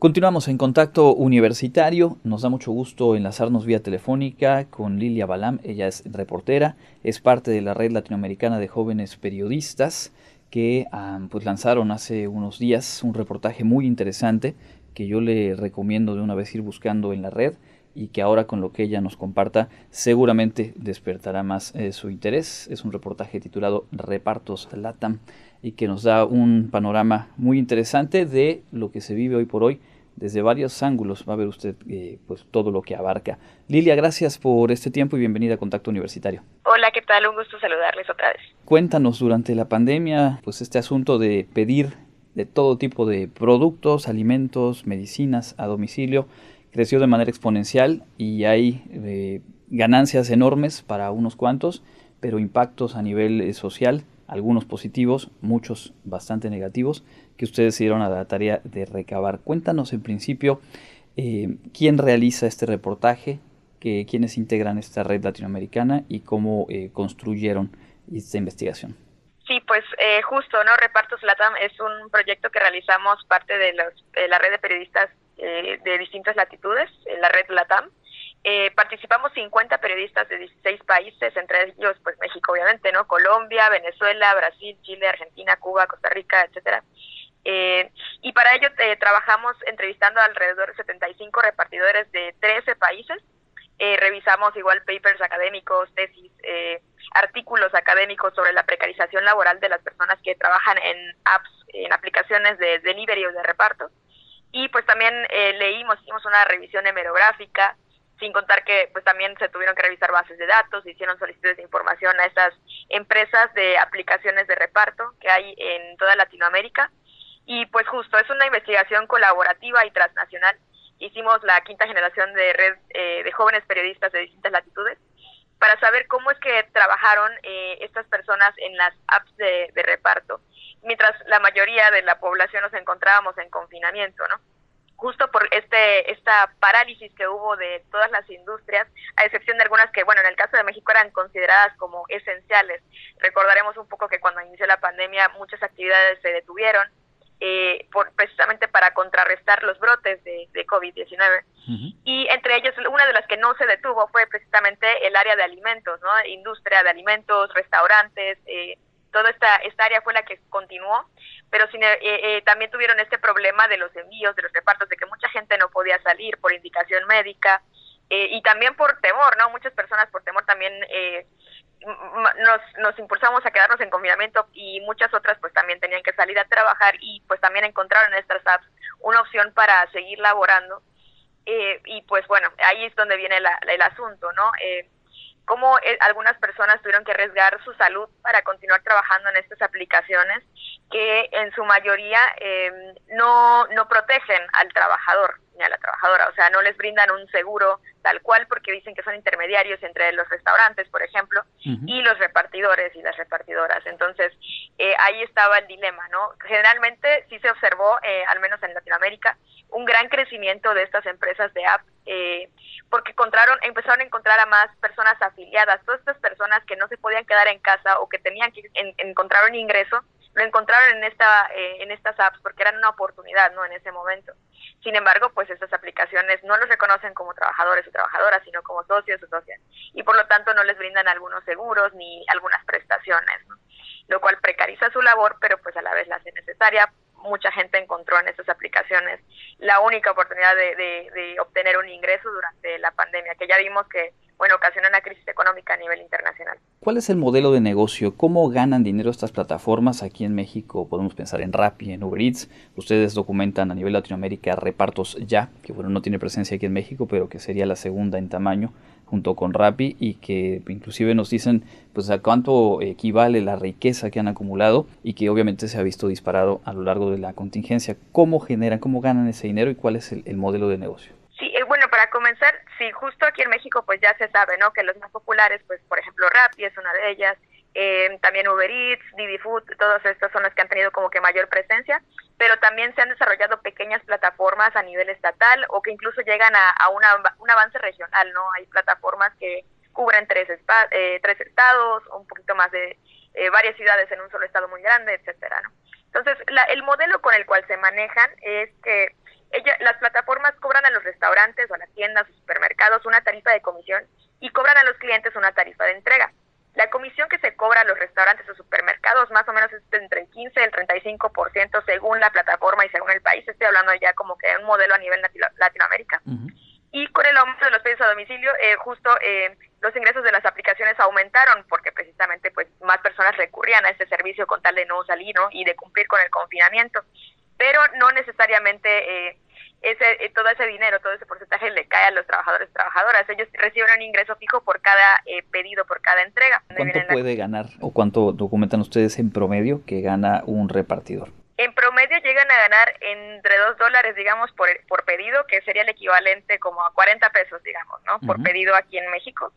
Continuamos en contacto universitario. Nos da mucho gusto enlazarnos vía telefónica con Lilia Balam. Ella es reportera, es parte de la red latinoamericana de jóvenes periodistas que pues lanzaron hace unos días un reportaje muy interesante que yo le recomiendo de una vez ir buscando en la red y que ahora con lo que ella nos comparta seguramente despertará más eh, su interés. Es un reportaje titulado Repartos Latam y que nos da un panorama muy interesante de lo que se vive hoy por hoy desde varios ángulos. Va a ver usted eh, pues todo lo que abarca. Lilia, gracias por este tiempo y bienvenida a Contacto Universitario. Hola, ¿qué tal? Un gusto saludarles otra vez. Cuéntanos durante la pandemia, pues este asunto de pedir de todo tipo de productos, alimentos, medicinas a domicilio creció de manera exponencial y hay eh, ganancias enormes para unos cuantos, pero impactos a nivel eh, social algunos positivos, muchos bastante negativos, que ustedes se dieron a la tarea de recabar. Cuéntanos en principio eh, quién realiza este reportaje, que, quiénes integran esta red latinoamericana y cómo eh, construyeron esta investigación. Sí, pues eh, justo, ¿no? Repartos LATAM es un proyecto que realizamos parte de, los, de la red de periodistas de distintas latitudes, la red LATAM, eh, participamos 50 periodistas de 16 países, entre ellos pues México obviamente, ¿no? Colombia, Venezuela, Brasil, Chile, Argentina, Cuba, Costa Rica, etcétera. Eh, y para ello eh, trabajamos entrevistando alrededor de 75 repartidores de 13 países. Eh, revisamos igual papers académicos, tesis, artículos académicos sobre la precarización laboral de las personas que trabajan en apps, en aplicaciones de delivery o de reparto. Y pues también leímos, hicimos una revisión hemerográfica, sin contar que pues también se tuvieron que revisar bases de datos, hicieron solicitudes de información a estas empresas de aplicaciones de reparto que hay en toda Latinoamérica y pues justo es una investigación colaborativa y transnacional. Hicimos la quinta generación de red eh, de jóvenes periodistas de distintas latitudes para saber cómo es que trabajaron eh, estas personas en las apps de, de reparto, mientras la mayoría de la población nos encontrábamos en confinamiento, ¿no? Justo por este esta parálisis que hubo de todas las industrias, a excepción de algunas que, bueno, en el caso de México eran consideradas como esenciales. Recordaremos un poco que cuando inició la pandemia muchas actividades se detuvieron, eh, por, precisamente para contrarrestar los brotes de, de COVID-19. Y entre ellos, una de las que no se detuvo fue precisamente el área de alimentos, ¿no? Industria de alimentos, restaurantes, eh, toda esta, esta área fue la que continuó, pero eh, eh, también tuvieron este problema de los envíos, de los repartos, de que mucha gente no podía salir por indicación médica eh, y también por temor, ¿no? Muchas personas por temor también nos, nos impulsamos a quedarnos en confinamiento y muchas otras pues también tenían que salir a trabajar y pues también encontraron en estas apps una opción para seguir laborando. y pues bueno, ahí es donde viene la, el asunto, ¿no? Cómo eh, algunas personas tuvieron que arriesgar su salud para continuar trabajando en estas aplicaciones que en su mayoría eh, no, no protegen al trabajador ni a la trabajadora, o sea, no les brindan un seguro tal cual porque dicen que son intermediarios entre los restaurantes, por ejemplo, y los repartidores y las repartidoras. Entonces, eh, ahí estaba el dilema, ¿no? Generalmente sí se observó, eh, al menos en Latinoamérica, un gran crecimiento de estas empresas de app eh, porque encontraron, empezaron a encontrar a más personas afiliadas, todas estas personas que no se podían quedar en casa o que tenían que encontrar un ingreso, lo encontraron en esta eh, en estas apps porque eran una oportunidad no en ese momento. Sin embargo pues estas aplicaciones no los reconocen como trabajadores o trabajadoras sino como socios o socias y por lo tanto no les brindan algunos seguros ni algunas prestaciones lo cual precariza su labor pero pues a la vez la hace necesaria mucha gente encontró en estas aplicaciones la única oportunidad de, de obtener un ingreso durante la pandemia que ya vimos que bueno, ocasiona una crisis económica a nivel internacional. ¿Cuál es el modelo de negocio? ¿Cómo ganan dinero estas plataformas? Aquí en México podemos pensar en Rappi, en Uber Eats. Ustedes documentan a nivel Latinoamérica repartos ya, que bueno, no tiene presencia aquí en México, pero que sería la segunda en tamaño junto con Rappi y que inclusive nos dicen pues a cuánto equivale la riqueza que han acumulado y que obviamente se ha visto disparado a lo largo de la contingencia. ¿Cómo generan, cómo ganan ese dinero y cuál es el modelo de negocio? Sí, eh, bueno, para comenzar, sí, justo aquí en México pues ya se sabe, ¿no? Que los más populares, pues por ejemplo Rappi es una de ellas, también Uber Eats, Didi Food, todos estos son los que han tenido como que mayor presencia, pero también se han desarrollado pequeñas plataformas a nivel estatal o que incluso llegan a, una, un avance regional, ¿no? Hay plataformas que cubren tres, eh, tres estados, un poquito más de eh, varias ciudades en un solo estado muy grande, etcétera, ¿no? Entonces, la, el modelo con el cual se manejan es que ella, las los restaurantes o a las tiendas o supermercados una tarifa de comisión y cobran a los clientes una tarifa de entrega. La comisión que se cobra a los restaurantes o supermercados más o menos es entre el 15 y el 35% según la plataforma y según el país. Estoy hablando ya como que de un modelo a nivel Latinoamérica. Y con el aumento de los pedidos a domicilio, eh, justo eh, los ingresos de las aplicaciones aumentaron porque precisamente pues más personas recurrían a este servicio con tal de no salir y de cumplir con el confinamiento. Pero no necesariamente eh, ese, eh, todo ese dinero, todo ese porcentaje le cae a los trabajadores y trabajadoras. Ellos reciben un ingreso fijo por cada eh, pedido, por cada entrega. ¿Cuánto puede ganar o cuánto documentan ustedes en promedio que gana un repartidor? En promedio llegan a ganar entre 2 dólares, digamos, por, por pedido, que sería el equivalente como a 40 pesos, digamos, ¿no? Por pedido aquí en México.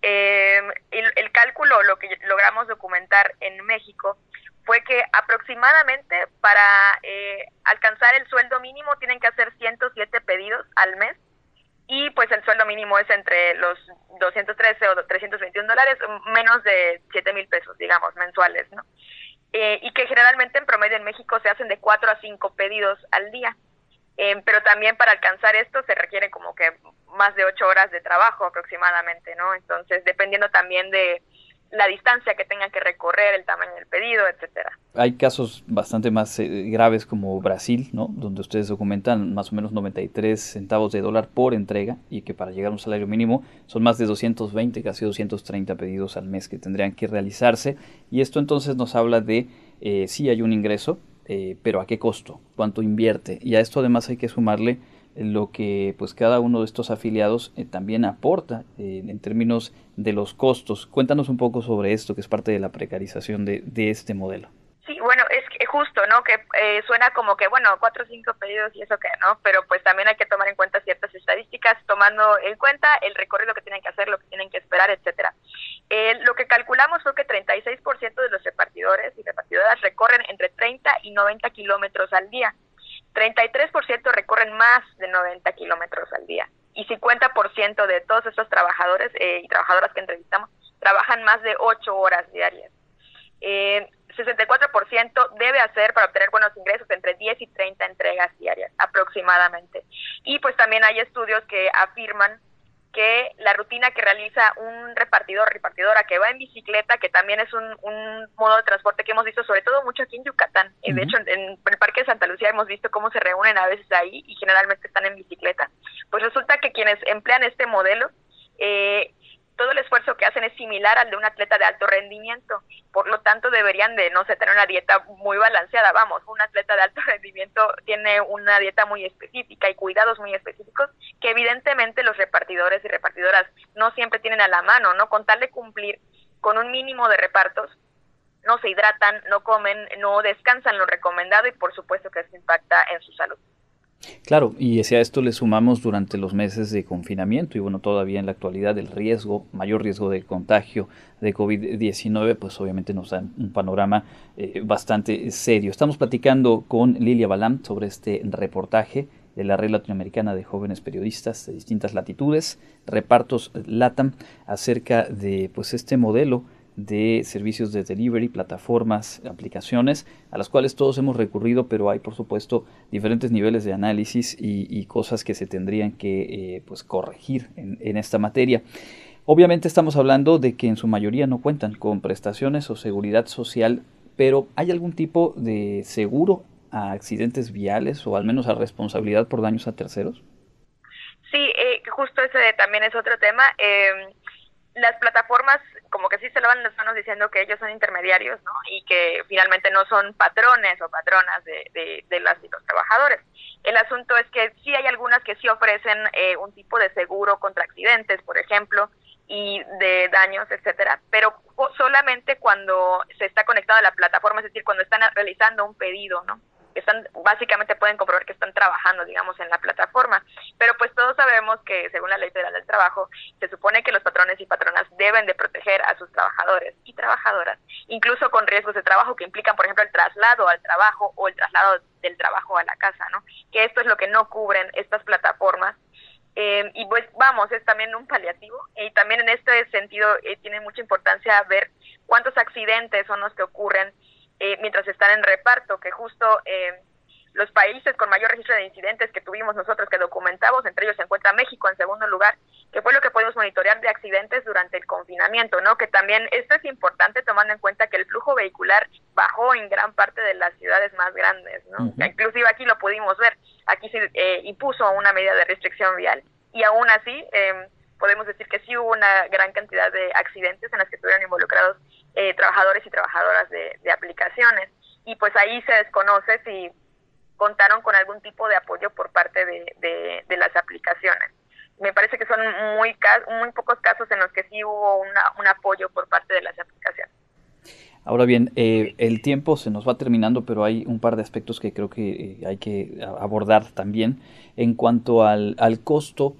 Eh, el, el cálculo, lo que logramos documentar en México, fue que aproximadamente para eh, alcanzar el sueldo mínimo tienen que hacer 107 pedidos al mes y pues el sueldo mínimo es entre los 213 o 321 dólares, menos de 7 mil pesos, digamos, mensuales, ¿no? Eh, y que generalmente en promedio en México se hacen de 4 a 5 pedidos al día. Eh, pero también para alcanzar esto se requiere como que más de 8 horas de trabajo aproximadamente, ¿no? Entonces, dependiendo también de, la distancia que tengan que recorrer, el tamaño del pedido, etcétera. Hay casos bastante más eh, graves como Brasil, ¿no? Donde ustedes documentan más o menos 93 centavos de dólar por entrega y que para llegar a un salario mínimo son más de 220, casi 230 pedidos al mes que tendrían que realizarse. Y esto entonces nos habla de eh, si hay un ingreso, eh, pero a qué costo, cuánto invierte. Y a esto además hay que sumarle lo que pues cada uno de estos afiliados eh, también aporta eh, en términos de los costos. Cuéntanos un poco sobre esto, que es parte de la precarización de, de este modelo. Sí, bueno, es justo, ¿no? Que eh, suena como que, bueno, cuatro o cinco pedidos y eso que, ¿no? Pero pues también hay que tomar en cuenta ciertas estadísticas, tomando en cuenta el recorrido que tienen que hacer, lo que tienen que esperar, etcétera. lo que calculamos fue que 36% de los repartidores y repartidoras recorren entre 30 y 90 kilómetros al día. 33% recorren más de 90 kilómetros al día y 50% de todos estos trabajadores eh, y trabajadoras que entrevistamos trabajan más de 8 horas diarias. Eh, 64% debe hacer para obtener buenos ingresos entre 10 y 30 entregas diarias aproximadamente. Y pues también hay estudios que afirman que la rutina que realiza un repartidor, repartidora que va en bicicleta, que también es un, modo de transporte que hemos visto sobre todo mucho aquí en Yucatán. y De hecho, en, el Parque de Santa Lucía hemos visto cómo se reúnen a veces ahí y generalmente están en bicicleta. Pues resulta que quienes emplean este modelo eh, todo el esfuerzo que hacen es similar al de un atleta de alto rendimiento. Por lo tanto, deberían de, no sé, tener una dieta muy balanceada. Vamos, un atleta de alto rendimiento tiene una dieta muy específica y cuidados muy específicos que evidentemente los repartidores y repartidoras no siempre tienen a la mano, ¿no? Con tal de cumplir con un mínimo de repartos, no se hidratan, no comen, no descansan lo recomendado y por supuesto que eso impacta en su salud. Claro, y a esto le sumamos durante los meses de confinamiento y bueno, todavía en la actualidad el riesgo, mayor riesgo de contagio de COVID-19, pues obviamente nos da un panorama eh, bastante serio. Estamos platicando con Lilia Balam sobre este reportaje de la Red Latinoamericana de Jóvenes Periodistas de distintas latitudes, repartos LATAM, acerca de pues este modelo de servicios de delivery, plataformas, aplicaciones, a las cuales todos hemos recurrido, pero hay por supuesto diferentes niveles de análisis y, cosas que se tendrían que eh, pues, corregir en, esta materia. Obviamente estamos hablando de que en su mayoría no cuentan con prestaciones o seguridad social, pero ¿hay algún tipo de seguro a accidentes viales o al menos a responsabilidad por daños a terceros? Sí, eh, justo ese también es otro tema. Eh, las plataformas como que sí se lavan las manos diciendo que ellos son intermediarios, ¿no? Y que finalmente no son patrones o patronas de, de, las y los trabajadores. El asunto es que sí hay algunas que sí ofrecen eh, un tipo de seguro contra accidentes, por ejemplo, y de daños, etcétera, pero solamente cuando se está conectado a la plataforma, es decir, cuando están realizando un pedido, ¿no? Están básicamente pueden comprobar que están trabajando, digamos, en la plataforma. Pero pues todos sabemos que según la Ley Federal del Trabajo, se supone que los patrones y patronas deben de proteger a sus trabajadores y trabajadoras, incluso con riesgos de trabajo que implican, por ejemplo, el traslado al trabajo o el traslado del trabajo a la casa, ¿no? Que esto es lo que no cubren estas plataformas eh, y pues vamos, es también un paliativo y también en este sentido eh, tiene mucha importancia ver cuántos accidentes son los que ocurren eh, mientras están en reparto, que justo eh, los países con mayor registro de incidentes que tuvimos nosotros que documentamos entre ellos se encuentra México en segundo lugar, que fue lo que podemos monitorear de accidentes durante el confinamiento, ¿no? Que también esto es importante tomando en cuenta que el flujo vehicular bajó en gran parte de las ciudades más grandes, ¿no? Inclusive aquí lo pudimos ver, aquí se eh, impuso una medida de restricción vial y aún así eh, podemos decir que sí hubo una gran cantidad de accidentes en los que estuvieron involucrados eh, trabajadores y trabajadoras de, aplicaciones. Y pues ahí se desconoce si contaron con algún tipo de apoyo por parte de, las aplicaciones. Me parece que son muy, muy pocos casos en los que sí hubo un apoyo por parte de las aplicaciones. Ahora bien, eh, el tiempo se nos va terminando, pero hay un par de aspectos que creo que eh, hay que abordar también. En cuanto al costo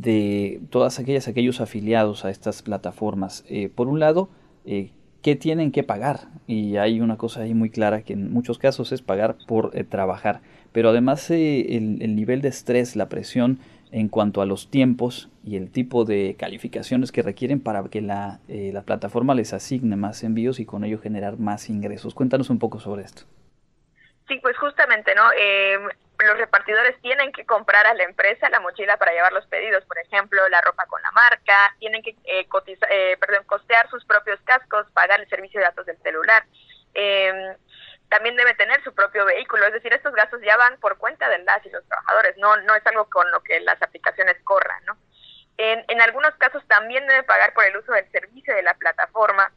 de todas aquellas aquellos afiliados a estas plataformas. Eh, por un lado, ¿qué tienen que pagar? Y hay una cosa ahí muy clara que en muchos casos es pagar por trabajar, pero además el, el nivel de estrés, la presión en cuanto a los tiempos y el tipo de calificaciones que requieren para que la, eh, la plataforma les asigne más envíos y con ello generar más ingresos. Cuéntanos un poco sobre esto. Sí, pues justamente, ¿no? Eh, los repartidores tienen que comprar a la empresa la mochila para llevar los pedidos, por ejemplo, la ropa con la marca, tienen que eh, eh perdón, costear sus propios cascos, pagar el servicio de datos del celular. Eh, también debe tener su propio vehículo, es decir, estos gastos ya van por cuenta de las y los trabajadores, no, no es algo con lo que las aplicaciones corran, ¿no? En, en algunos casos también debe pagar por el uso del servicio de la plataforma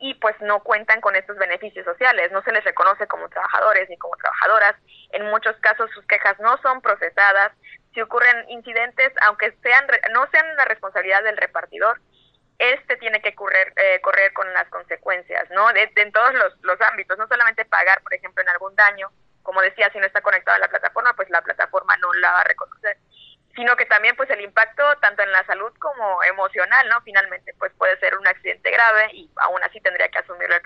y pues no cuentan con estos beneficios sociales, no se les reconoce como trabajadores ni como trabajadoras, en muchos casos sus quejas no son procesadas, si ocurren incidentes, aunque sean no sean la responsabilidad del repartidor, este tiene que correr, eh, correr con las consecuencias, ¿no? De, en todos los, los ámbitos, no solamente pagar, por ejemplo, en algún daño, como decía, si no está conectado a la plataforma, pues la plataforma no la va a reconocer, sino que también pues el impacto tanto en la salud como emocional, ¿no? Finalmente, pues puede ser un accidente grave y aún así tendría que asumirlo el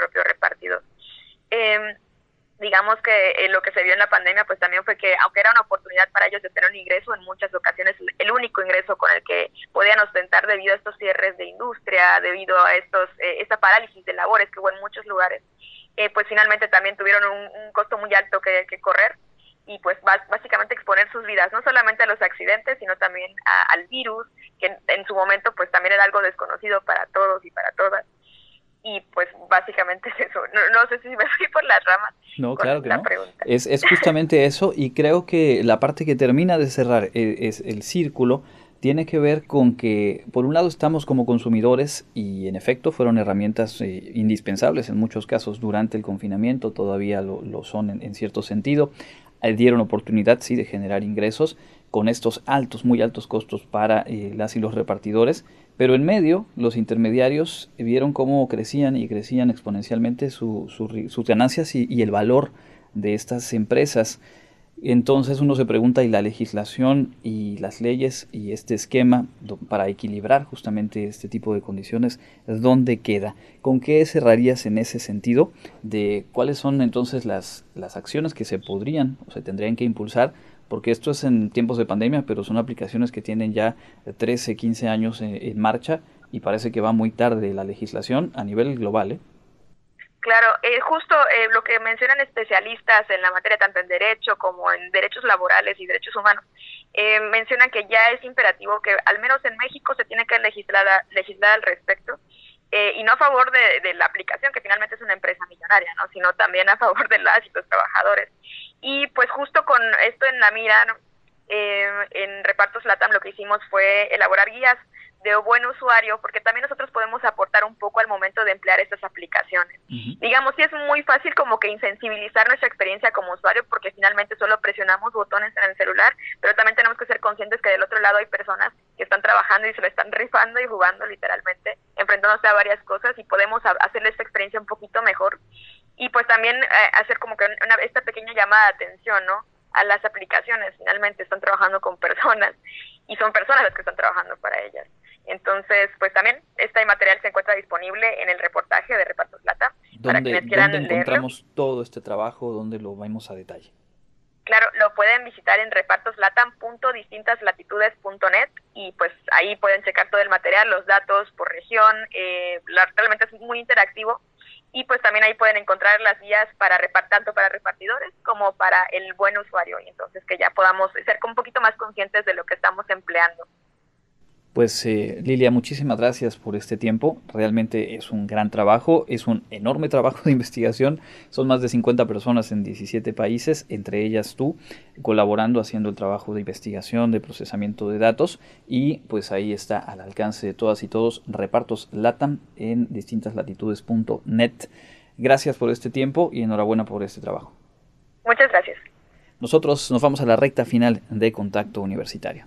que eh, lo que se vio en la pandemia pues también fue que aunque era una oportunidad para ellos de tener un ingreso en muchas ocasiones el único ingreso con el que podían ostentar debido a estos cierres de industria debido a estos eh, esta parálisis de labores que hubo en muchos lugares eh, pues finalmente también tuvieron un, costo muy alto que, que correr y pues básicamente exponer sus vidas no solamente a los accidentes sino también al virus que en su momento pues también era algo desconocido para todos y para todas y pues básicamente es eso. No, sé si me fui por las ramas. No, claro que no. Es, es justamente eso y creo que la parte que termina de cerrar e, es, el círculo tiene que ver con que por un lado estamos como consumidores y en efecto fueron herramientas eh, indispensables en muchos casos durante el confinamiento, todavía lo, lo son en, cierto sentido, eh, dieron oportunidad sí de generar ingresos con estos altos, muy altos costos para eh, las y los repartidores, pero en medio, los intermediarios vieron cómo crecían y crecían exponencialmente sus ganancias y, el valor de estas empresas. Entonces uno se pregunta, ¿y la legislación y las leyes y este esquema para equilibrar justamente este tipo de condiciones, dónde queda? ¿Con qué cerrarías en ese sentido de cuáles son entonces las, las acciones que se podrían o se tendrían que impulsar porque esto es en tiempos de pandemia, pero son aplicaciones que tienen ya 13, 15 años en, marcha y parece que va muy tarde la legislación a nivel global. ¿eh? Claro, eh, justo eh, lo que mencionan especialistas en la materia, tanto en derecho como en derechos laborales y derechos humanos, eh, mencionan que ya es imperativo que al menos en México se tiene que legislar, legislar al respecto. Y no a favor de, de, la aplicación, que finalmente es una empresa millonaria, ¿no? sino también a favor de las y los trabajadores. Y pues justo con esto en la mira, eh, en Repartos Latam lo que hicimos fue elaborar guías de buen usuario, porque también nosotros podemos aportar un poco al momento de emplear estas aplicaciones. Digamos, sí es muy fácil como que insensibilizar nuestra experiencia como usuario, porque finalmente solo presionamos botones en el celular, pero también tenemos que ser conscientes que del otro lado hay personas que están trabajando y se lo están rifando y jugando literalmente, enfrentándose a varias cosas y podemos hacerle esta experiencia un poquito mejor y pues también eh, hacer como que una, esta pequeña llamada de atención, ¿no? A las aplicaciones, finalmente están trabajando con personas y son personas las que están trabajando para ellas. Entonces, pues también este material se encuentra disponible en el reportaje de Repartos Plata. para quienes quieran ¿dónde encontramos todo este trabajo? ¿Dónde lo vemos a detalle? Claro, lo pueden visitar en repartoslatam.distintaslatitudes.net y pues ahí pueden checar todo el material, los datos por región. Eh, realmente es muy interactivo y pues también ahí pueden encontrar las guías para tanto para repartidores como para el buen usuario y entonces que ya podamos ser un poquito más conscientes de lo que estamos empleando. Pues eh, Lilia, muchísimas gracias por este tiempo. Realmente es un gran trabajo, es un enorme trabajo de investigación. Son más de 50 personas en 17 países, entre ellas tú, colaborando, haciendo el trabajo de investigación, de procesamiento de datos. Y pues ahí está al alcance de todas y todos repartos LATAM en distintaslatitudes.net. Gracias por este tiempo y enhorabuena por este trabajo. Muchas gracias. Nosotros nos vamos a la recta final de Contacto Universitario.